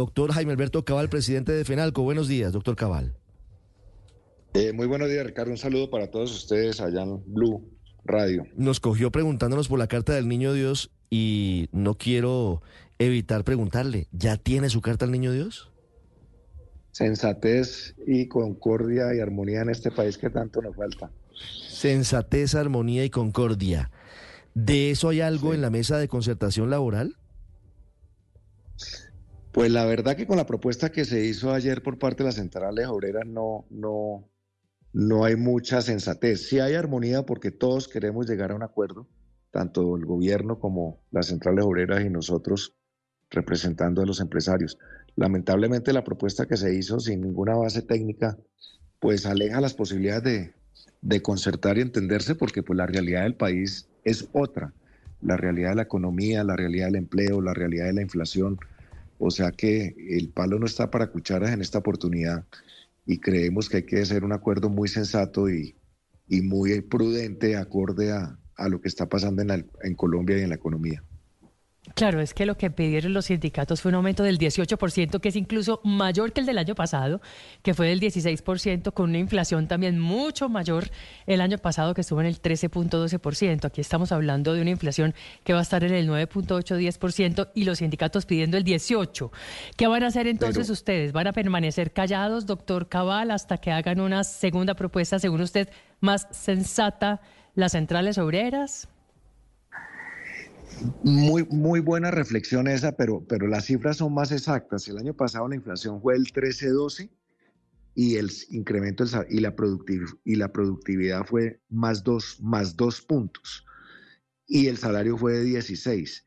doctor Jaime Alberto Cabal, presidente de FENALCO. Buenos días, doctor Cabal. Eh, muy buenos días, Ricardo. Un saludo para todos ustedes allá en Blue Radio. Nos cogió preguntándonos por la carta del Niño Dios y no quiero evitar preguntarle, ¿ya tiene su carta al Niño Dios? Sensatez y concordia y armonía en este país que tanto nos falta. Sensatez, armonía y concordia. ¿De eso hay algo en la mesa de concertación laboral? Pues la verdad que con la propuesta que se hizo ayer por parte de las centrales obreras no, no, no hay mucha sensatez. Sí hay armonía porque todos queremos llegar a un acuerdo, tanto el gobierno como las centrales obreras y nosotros representando a los empresarios. Lamentablemente la propuesta que se hizo sin ninguna base técnica, pues aleja las posibilidades de, de concertar y entenderse porque pues la realidad del país es otra. La realidad de la economía, la realidad del empleo, la realidad de la inflación, o sea que el palo no está para cucharas en esta oportunidad y creemos que hay que hacer un acuerdo muy sensato y, y muy prudente acorde a, a, lo que está pasando en, en Colombia y en la economía. Claro, es que lo que pidieron los sindicatos fue un aumento del 18%, que es incluso mayor que el del año pasado, que fue del 16%, con una inflación también mucho mayor el año pasado, que estuvo en el 13.12%. Aquí estamos hablando de una inflación que va a estar en el 9.8-10% y los sindicatos pidiendo el 18%. ¿Qué van a hacer entonces ustedes? ¿Van a permanecer callados, doctor Cabal, hasta que hagan una segunda propuesta, según usted, más sensata, las centrales obreras? Muy, muy buena reflexión esa, pero, pero las cifras son más exactas. El año pasado la inflación fue el 13-12 y el incremento y, la y la productividad fue más dos, más dos puntos y el salario fue de 16.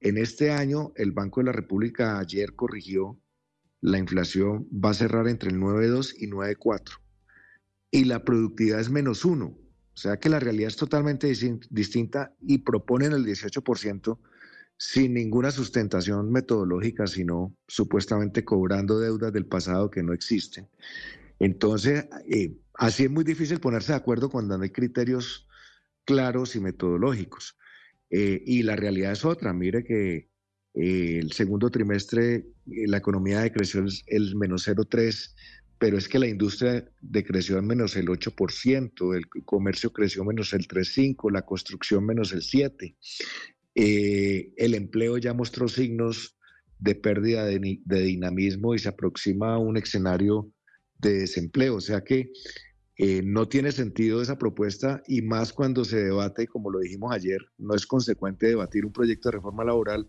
En este año, el Banco de la República ayer corrigió la inflación, va a cerrar entre el 9.2 y 9.4 y la productividad es menos uno. O sea que la realidad es totalmente distinta y proponen el 18% sin ninguna sustentación metodológica, sino supuestamente cobrando deudas del pasado que no existen. Entonces, eh, así es muy difícil ponerse de acuerdo cuando no hay criterios claros y metodológicos. Eh, y la realidad es otra. Mire que eh, el segundo trimestre la economía decreció el, el menos 0,3 pero es que la industria decreció en menos el 8%, el comercio creció menos el 3,5%, la construcción menos el 7%. Eh, el empleo ya mostró signos de pérdida de, dinamismo y se aproxima a un escenario de desempleo. O sea que eh, no tiene sentido esa propuesta y más cuando se debate, como lo dijimos ayer, no es consecuente debatir un proyecto de reforma laboral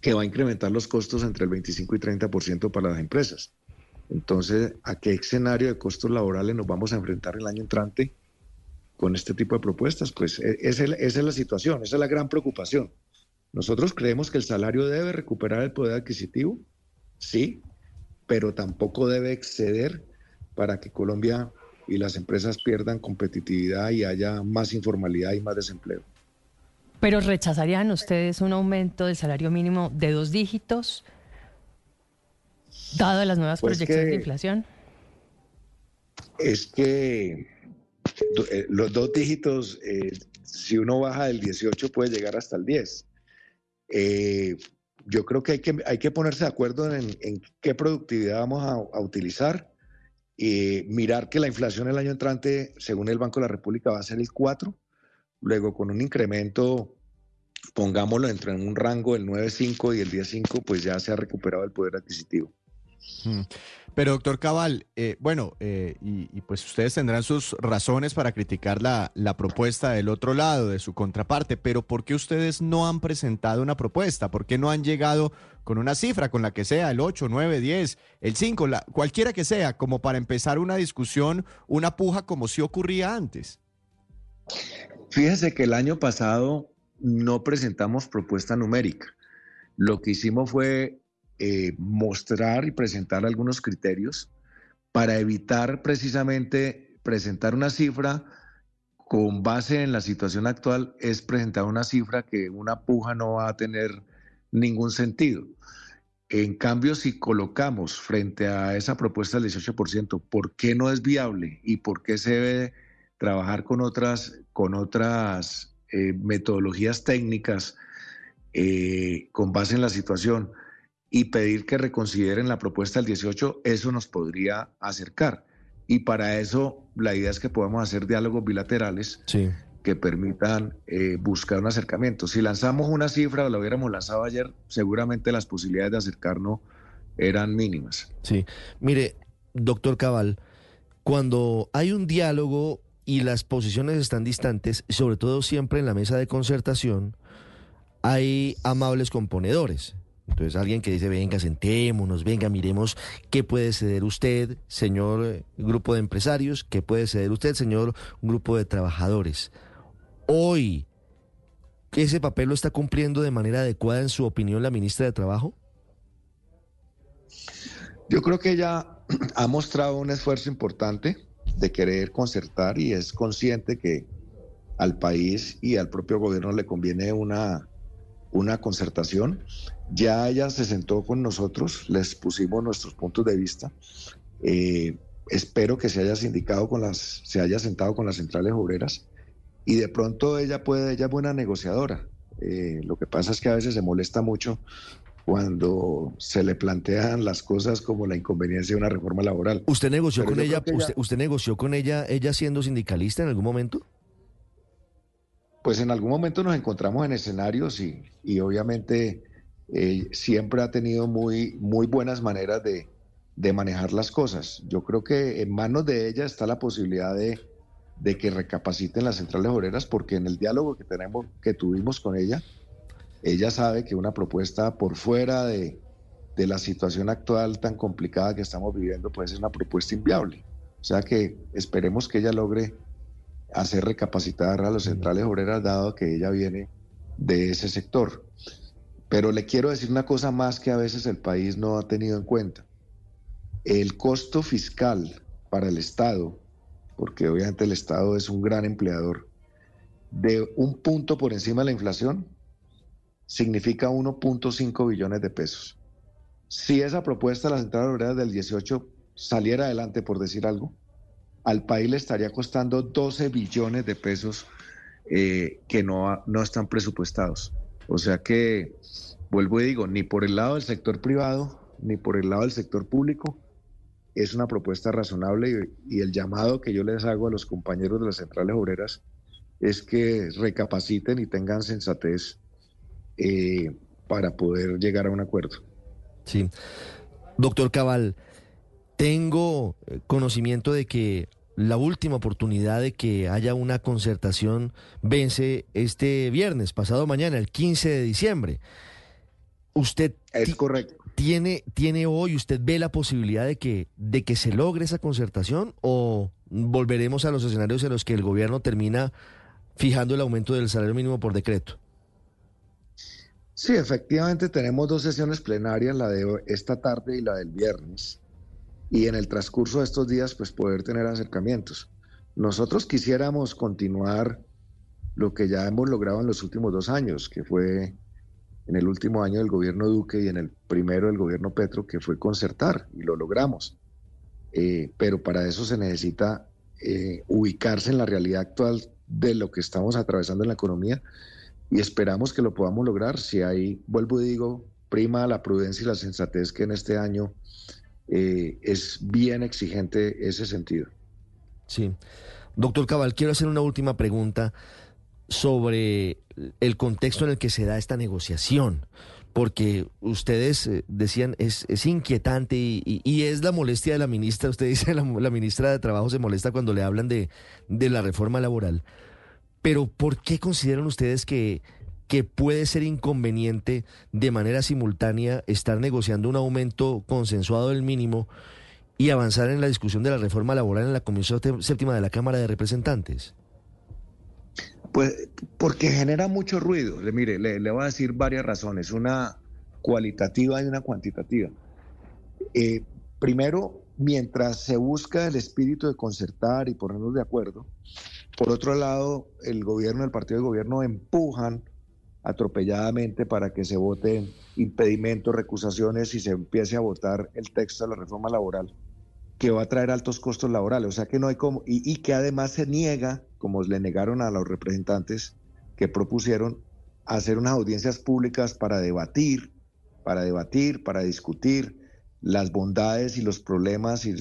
que va a incrementar los costos entre el 25 y 30% para las empresas. Entonces, ¿a qué escenario de costos laborales nos vamos a enfrentar el año entrante con este tipo de propuestas? Pues e, esa es la situación, esa es la gran preocupación. Nosotros creemos que el salario debe recuperar el poder adquisitivo, sí, pero tampoco debe exceder para que Colombia y las empresas pierdan competitividad y haya más informalidad y más desempleo. Pero rechazarían ustedes un aumento del salario mínimo de dos dígitos Dado las nuevas pues proyecciones de inflación. Es que eh, los dos dígitos, eh, si uno baja del 18 puede llegar hasta el 10. Eh, yo creo que hay que, hay que ponerse de acuerdo en, qué productividad vamos a, utilizar y mirar que la inflación el año entrante, según el Banco de la República, va a ser el 4, luego con un incremento, pongámoslo entre un rango del 9.5 y el 10.5, pues ya se ha recuperado el poder adquisitivo. Mm. Pero doctor Cabal, eh, bueno, eh, y, pues ustedes tendrán sus razones para criticar la, la, propuesta del otro lado, de su contraparte, pero ¿por qué ustedes no han presentado una propuesta? ¿Por qué no han llegado con una cifra, con la que sea, el 8, 9, 10, el 5, la, cualquiera que sea, como para empezar una discusión, una puja como si ocurría antes? Fíjese que el año pasado no presentamos propuesta numérica. Lo que hicimos fue eh, mostrar y presentar algunos criterios para evitar precisamente presentar una cifra con base en la situación actual, es presentar una cifra que una puja no va a tener ningún sentido. En cambio, si colocamos frente a esa propuesta del 18%, ¿por qué no es viable y por qué se debe trabajar con otras, con otras eh, metodologías técnicas eh, con base en la situación? Y pedir que reconsideren la propuesta del 18, eso nos podría acercar. Y para eso la idea es que podamos hacer diálogos bilaterales que permitan eh, buscar un acercamiento. Si lanzamos una cifra, o lo hubiéramos lanzado ayer, seguramente las posibilidades de acercarnos eran mínimas. Sí, mire, doctor Cabal, cuando hay un diálogo y las posiciones están distantes, sobre todo siempre en la mesa de concertación, hay amables componedores. Entonces alguien que dice, venga, sentémonos, venga, miremos qué puede ceder usted, señor eh, grupo de empresarios, qué puede ceder usted, señor grupo de trabajadores. Hoy, ¿ese papel lo está cumpliendo de manera adecuada en su opinión la ministra de Trabajo? Yo creo que ella ha mostrado un esfuerzo importante de querer concertar y es consciente que al país y al propio gobierno le conviene una, una concertación. Ya ella se sentó con nosotros, les pusimos nuestros puntos de vista. Eh, espero que se haya sindicado con las, se haya sentado con las centrales obreras y de pronto ella puede, ella es buena negociadora. Eh, lo que pasa es que a veces se molesta mucho cuando se le plantean las cosas como la inconveniencia de una reforma laboral. ¿Usted negoció con ella, usted, negoció con ella, ella siendo sindicalista en algún momento? Pues en algún momento nos encontramos en escenarios y, y obviamente eh, siempre ha tenido muy, muy buenas maneras de, de, manejar las cosas. Yo creo que en manos de ella está la posibilidad de, de que recapaciten las centrales obreras porque en el diálogo que tenemos, que tuvimos con ella, ella sabe que una propuesta por fuera de, la situación actual tan complicada que estamos viviendo puede ser una propuesta inviable. O sea que esperemos que ella logre hacer recapacitar a las centrales obreras dado que ella viene de ese sector. Pero le quiero decir una cosa más que a veces el país no ha tenido en cuenta. El costo fiscal para el Estado, porque obviamente el Estado es un gran empleador, de un punto por encima de la inflación, significa 1.5 billones de pesos. Si esa propuesta de la Central Obrera del 18 saliera adelante, por decir algo, al país le estaría costando 12 billones de pesos eh, que no, no están presupuestados. O sea que, vuelvo y digo, ni por el lado del sector privado, ni por el lado del sector público, es una propuesta razonable y, el llamado que yo les hago a los compañeros de las centrales obreras es que recapaciten y tengan sensatez eh, para poder llegar a un acuerdo. Sí. Doctor Cabal, tengo eh, conocimiento de que la última oportunidad de que haya una concertación vence este viernes, pasado mañana, el 15 de diciembre. Usted es correcto. ¿Tiene, ¿Tiene hoy, usted ve la posibilidad de que, de que se logre esa concertación o volveremos a los escenarios en los que el gobierno termina fijando el aumento del salario mínimo por decreto? Sí, efectivamente tenemos dos sesiones plenarias, la de esta tarde y la del viernes, y en el transcurso de estos días pues poder tener acercamientos. Nosotros quisiéramos continuar lo que ya hemos logrado en los últimos dos años, que fue en el último año del gobierno Duque y en el primero del gobierno Petro, que fue concertar, y lo logramos. Eh, pero para eso se necesita eh, ubicarse en la realidad actual de lo que estamos atravesando en la economía y esperamos que lo podamos lograr si hay, vuelvo y digo, prima la prudencia y la sensatez que en este año eh, es bien exigente ese sentido. Sí. Doctor Cabal, quiero hacer una última pregunta sobre el contexto en el que se da esta negociación, porque ustedes eh, decían es, es inquietante y, es la molestia de la ministra, usted dice la, la ministra de Trabajo se molesta cuando le hablan de, de la reforma laboral. Pero ¿por qué consideran ustedes que, que puede ser inconveniente de manera simultánea estar negociando un aumento consensuado del mínimo y avanzar en la discusión de la reforma laboral en la Comisión Séptima de la Cámara de Representantes? Pues porque genera mucho ruido. Mire, le, voy a decir varias razones, una cualitativa y una cuantitativa. Eh, primero, mientras se busca el espíritu de concertar y ponernos de acuerdo, por otro lado, el gobierno, el partido de gobierno empujan atropelladamente para que se voten impedimentos, recusaciones y se empiece a votar el texto de la reforma laboral, que va a traer altos costos laborales. O sea que no hay como, y, que además se niega, como le negaron a los representantes que propusieron, hacer unas audiencias públicas para debatir para debatir, para discutir las bondades y los problemas y,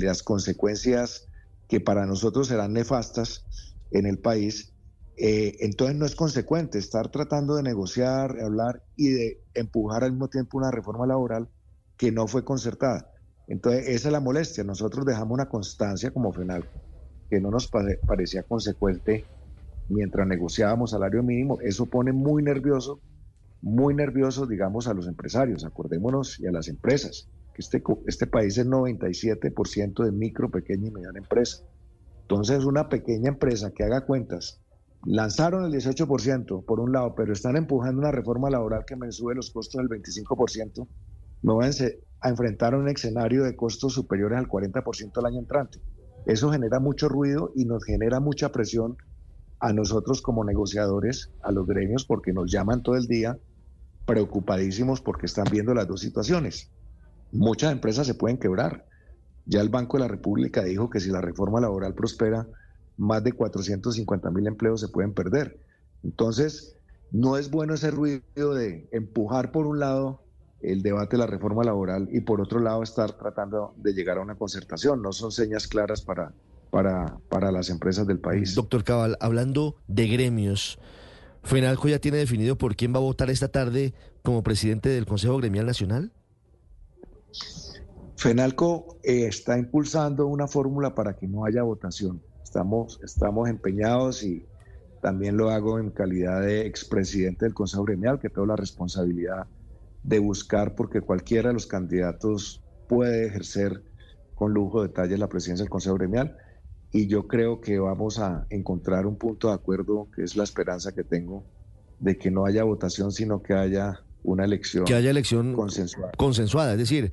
las consecuencias que para nosotros serán nefastas en el país, eh, entonces no es consecuente estar tratando de negociar, hablar y de empujar al mismo tiempo una reforma laboral que no fue concertada. Entonces esa es la molestia. Nosotros dejamos una constancia como FENAL que no nos parecía consecuente mientras negociábamos salario mínimo. Eso pone muy nervioso, muy nervioso, digamos, a los empresarios. Acordémonos y a las empresas este, este país es 97% de micro, pequeña y mediana empresa. Entonces, una pequeña empresa que haga cuentas, lanzaron el 18% por un lado, pero están empujando una reforma laboral que me sube los costos del 25%, no van a enfrentar un escenario de costos superiores al 40% el año entrante. Eso genera mucho ruido y nos genera mucha presión a nosotros como negociadores, a los gremios, porque nos llaman todo el día preocupadísimos porque están viendo las dos situaciones muchas empresas se pueden quebrar. Ya el Banco de la República dijo que si la reforma laboral prospera, más de 450 mil empleos se pueden perder. Entonces, no es bueno ese ruido de empujar por un lado el debate de la reforma laboral y por otro lado estar tratando de llegar a una concertación. No son señas claras para, para, para las empresas del país. Doctor Cabal, hablando de gremios, ¿Fenalco ya tiene definido por quién va a votar esta tarde como presidente del Consejo Gremial Nacional? FENALCO eh, está impulsando una fórmula para que no haya votación. Estamos, estamos empeñados y también lo hago en calidad de expresidente del Consejo Gremial, que tengo la responsabilidad de buscar, porque cualquiera de los candidatos puede ejercer con lujo de detalle la presidencia del Consejo Gremial. Y yo creo que vamos a encontrar un punto de acuerdo, que es la esperanza que tengo de que no haya votación, sino que haya una elección. Que haya elección consensuada. consensuada. Es decir,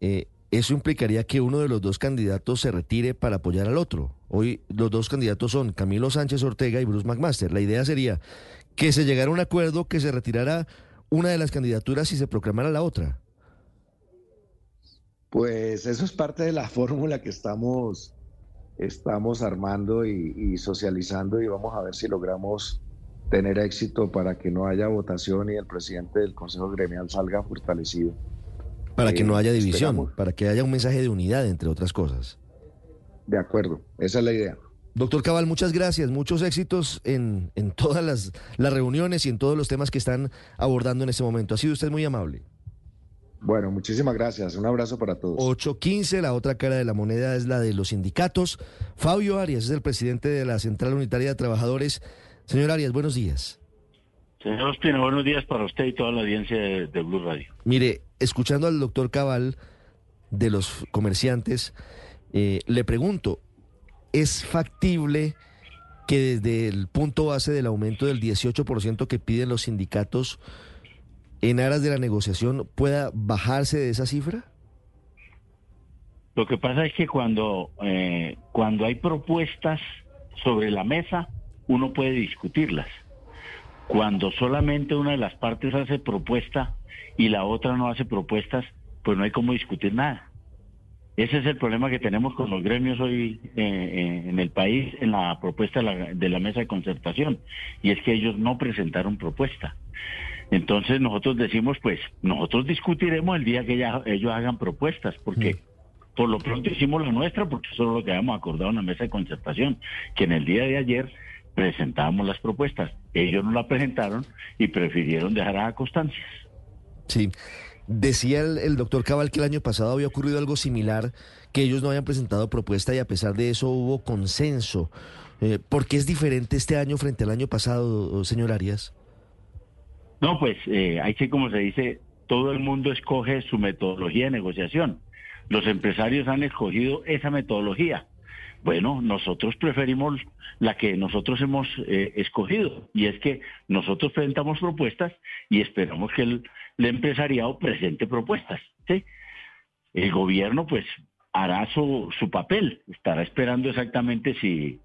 eh, eso implicaría que uno de los dos candidatos se retire para apoyar al otro. Hoy los dos candidatos son Camilo Sánchez Ortega y Bruce McMaster. La idea sería que se llegara a un acuerdo que se retirara una de las candidaturas y se proclamara la otra. Pues eso es parte de la fórmula que estamos, estamos armando y socializando y vamos a ver si logramos tener éxito para que no haya votación y el presidente del Consejo Gremial salga fortalecido. Para que no haya eh, división, para que haya un mensaje de unidad, entre otras cosas. De acuerdo, esa es la idea. Doctor Cabal, muchas gracias, muchos éxitos en, en todas las, las reuniones y en todos los temas que están abordando en este momento. Ha sido usted muy amable. Bueno, muchísimas gracias. Un abrazo para todos. 8.15, la otra cara de la moneda es la de los sindicatos. Fabio Arias es el presidente de la Central Unitaria de Trabajadores Señor Arias, buenos días. Señor Ospina, buenos días para usted y toda la audiencia de, Blue Radio. Mire, escuchando al doctor Cabal de los comerciantes, eh, le pregunto, ¿es factible que desde el punto base del aumento del 18% que piden los sindicatos en aras de la negociación pueda bajarse de esa cifra? Lo que pasa es que cuando, eh, cuando hay propuestas sobre la mesa, uno puede discutirlas. Cuando solamente una de las partes hace propuesta y la otra no hace propuestas, pues no hay cómo discutir nada. Ese es el problema que tenemos con los gremios hoy eh, eh, en el país en la propuesta de la, mesa de concertación, y es que ellos no presentaron propuesta. Entonces nosotros decimos, pues nosotros discutiremos el día que ellos hagan propuestas, porque por lo pronto hicimos la nuestra, porque eso es lo que habíamos acordado en la mesa de concertación, que en el día de ayer presentábamos las propuestas. Ellos no la presentaron y prefirieron dejar a constancias. Sí. Decía el, doctor Cabal que el año pasado había ocurrido algo similar, que ellos no habían presentado propuesta y a pesar de eso hubo consenso. Eh, ¿Por qué es diferente este año frente al año pasado, señor Arias? No, pues eh, hay que, como se dice, todo el mundo escoge su metodología de negociación. Los empresarios han escogido esa metodología. Bueno, nosotros preferimos la que nosotros hemos eh, escogido y es que nosotros presentamos propuestas y esperamos que el, empresariado presente propuestas. ¿sí? El gobierno pues hará su, su papel, estará esperando exactamente si,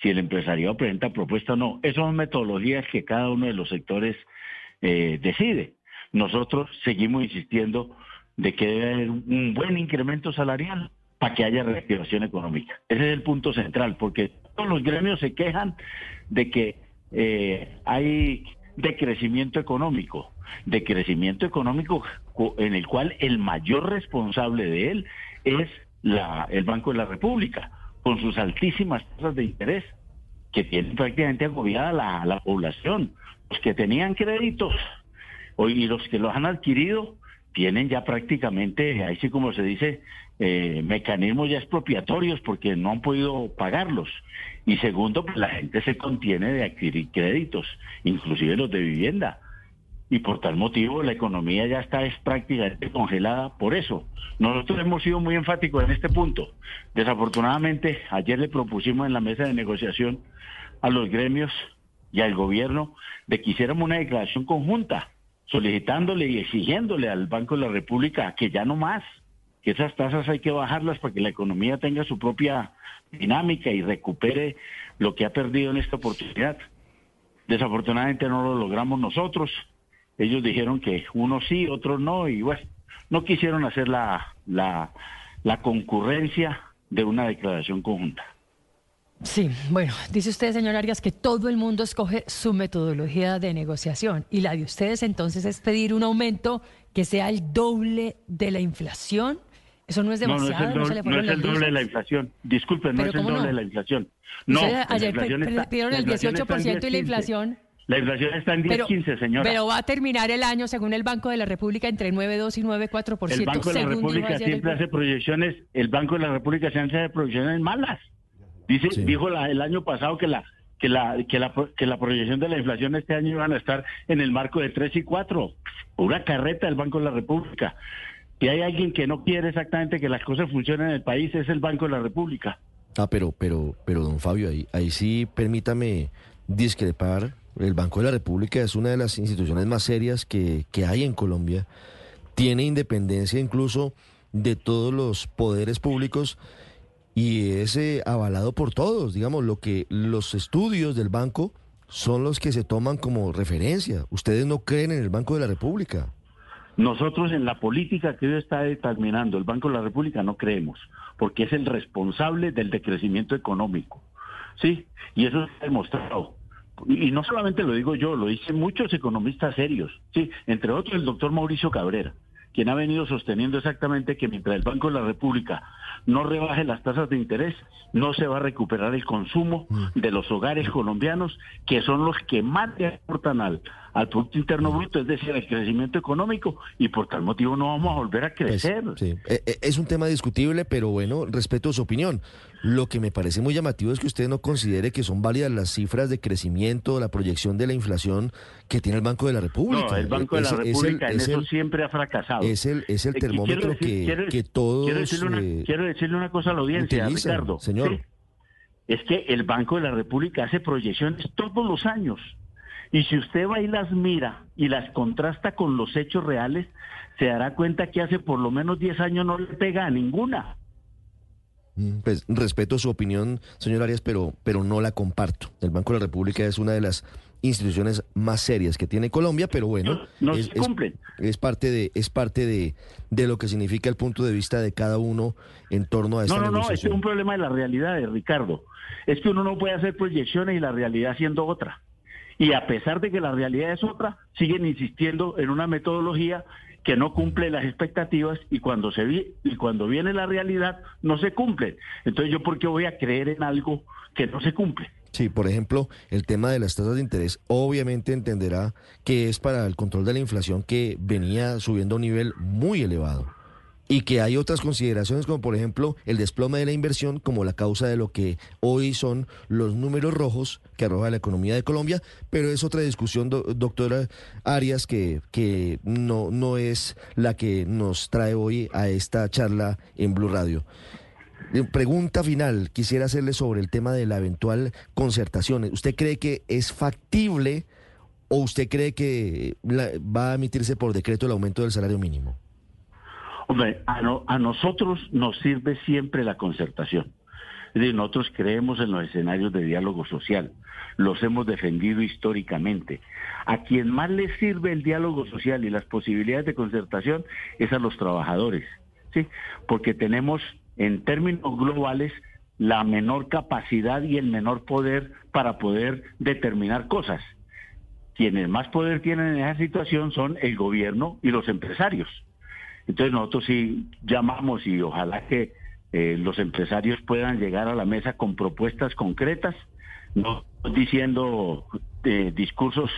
si el empresariado presenta propuesta o no. Esas son metodologías que cada uno de los sectores eh, decide. Nosotros seguimos insistiendo de que debe haber un buen incremento salarial para que haya reactivación económica. Ese es el punto central, porque todos los gremios se quejan de que eh, hay de crecimiento económico, de crecimiento económico en el cual el mayor responsable de él es la, el Banco de la República, con sus altísimas tasas de interés, que tienen prácticamente agobiada la, la población. Los que tenían créditos y los que los han adquirido tienen ya prácticamente, ahí sí como se dice, eh, mecanismos ya expropiatorios porque no han podido pagarlos. Y segundo, pues la gente se contiene de adquirir créditos, inclusive los de vivienda. Y por tal motivo la economía ya está es prácticamente congelada por eso. Nosotros hemos sido muy enfáticos en este punto. Desafortunadamente, ayer le propusimos en la mesa de negociación a los gremios y al gobierno de que hiciéramos una declaración conjunta solicitándole y exigiéndole al Banco de la República que ya no más, que esas tasas hay que bajarlas para que la economía tenga su propia dinámica y recupere lo que ha perdido en esta oportunidad. Desafortunadamente no lo logramos nosotros. Ellos dijeron que unos sí, otros no, y bueno, no quisieron hacer la, la, la concurrencia de una declaración conjunta. Sí, bueno, dice usted, señor Arias, que todo el mundo escoge su metodología de negociación y la de ustedes entonces es pedir un aumento que sea el doble de la inflación. Eso no es demasiado. No, no es el, doble, no es el doble de la inflación. Disculpen, no es el doble de la inflación. No, ayer pidieron el 18% y la inflación. La inflación está en 10.15, señora. Pero va a terminar el año, según el Banco de la República, entre 9.2 y 9.4%. El Banco de la República siempre hace proyecciones, el Banco de la República siempre hace proyecciones malas. Dice, dijo el año pasado que la que la, que la que la proyección de la inflación este año iban a estar en el marco de 3 y 4. Una carreta del Banco de la República. Si hay alguien que no quiere exactamente que las cosas funcionen en el país es el Banco de la República. Ah, pero pero pero don Fabio, ahí ahí sí permítame discrepar. El Banco de la República es una de las instituciones más serias que, que hay en Colombia. Tiene independencia incluso de todos los poderes públicos y es eh, avalado por todos. Digamos, lo que los estudios del banco son los que se toman como referencia. Ustedes no creen en el Banco de la República. Nosotros en la política que hoy está determinando el Banco de la República no creemos, porque es el responsable del decrecimiento económico. Sí, y eso ha demostrado. Y no solamente lo digo yo, lo dicen muchos economistas serios, sí, entre otros el doctor Mauricio Cabrera quien ha venido sosteniendo exactamente que mientras el Banco de la República no rebaje las tasas de interés, no se va a recuperar el consumo mm. de los hogares colombianos, que son los que más le aportan al, al Producto Interno Bruto, es decir, al crecimiento económico, y por tal motivo no vamos a volver a crecer. Eh, eh, es un tema discutible, pero bueno, respeto su opinión. Lo que me parece muy llamativo es que usted no considere que son válidas las cifras de crecimiento, la proyección de la inflación que tiene el Banco de la República. No, el Banco de la República en eso siempre ha fracasado. Es el, es el eh, termómetro que, que todos... Quiero decirle, una, quiero decirle una cosa a la audiencia, Ricardo. Señor. Es que el Banco de la República hace proyecciones todos los años. Y si usted va y las mira y las contrasta con los hechos reales, se dará cuenta que hace por lo menos 10 años no le pega a ninguna. Mm, pues respeto su opinión, señor Arias, pero, pero no la comparto. El Banco de la República es una de las instituciones más serias que tiene Colombia, pero bueno, no, es, cumplen. Es, parte de es parte de, de, lo que significa el punto de vista de cada uno en torno a esta No, no, no, es un problema de la realidad, de Ricardo. Es que uno no puede hacer proyecciones y la realidad siendo otra. Y a pesar de que la realidad es otra, siguen insistiendo en una metodología que no cumple las expectativas y cuando se vi, y cuando viene la realidad no se cumple. Entonces yo por qué voy a creer en algo que no se cumple. Sí, por ejemplo, el tema de las tasas de interés, obviamente entenderá que es para el control de la inflación que venía subiendo a un nivel muy elevado y que hay otras consideraciones como por ejemplo el desplome de la inversión como la causa de lo que hoy son los números rojos que arroja la economía de Colombia, pero es otra discusión, doctora Arias, que, que no, no es la que nos trae hoy a esta charla en Blue Radio. Eh, pregunta final, quisiera hacerle sobre el tema de la eventual concertación. ¿Usted cree que es factible o usted cree que va a emitirse por decreto el aumento del salario mínimo? A, nosotros nos sirve siempre la concertación. Nosotros creemos en los escenarios de diálogo social, los hemos defendido históricamente. A quien más le sirve el diálogo social y las posibilidades de concertación es a los trabajadores, ¿sí? Porque tenemos en términos globales la menor capacidad y el menor poder para poder determinar cosas. quienes más poder tienen en esa situación son el gobierno y los empresarios. Entonces nosotros sí llamamos y ojalá que eh, los empresarios puedan llegar a la mesa con propuestas concretas, no diciendo eh, discursos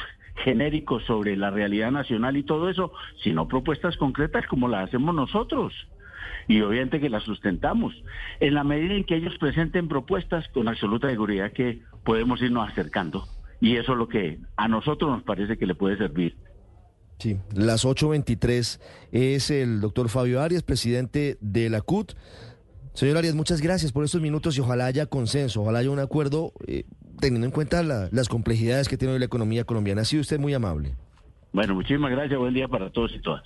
genéricos sobre la realidad nacional y todo eso, sino propuestas concretas como las hacemos nosotros. Y obviamente que las sustentamos. En la medida en que ellos presenten propuestas, con absoluta seguridad que podemos irnos acercando. Y eso es lo que a nosotros nos parece que le puede servir. Sí, las 8.23 es el doctor Fabio Arias, presidente de la CUT. Señor Arias, muchas gracias por estos minutos y ojalá haya consenso, ojalá haya un acuerdo eh, teniendo en cuenta las complejidades que tiene la economía colombiana. Ha sido usted muy amable. Bueno, muchísimas gracias. Buen día para todos y todas.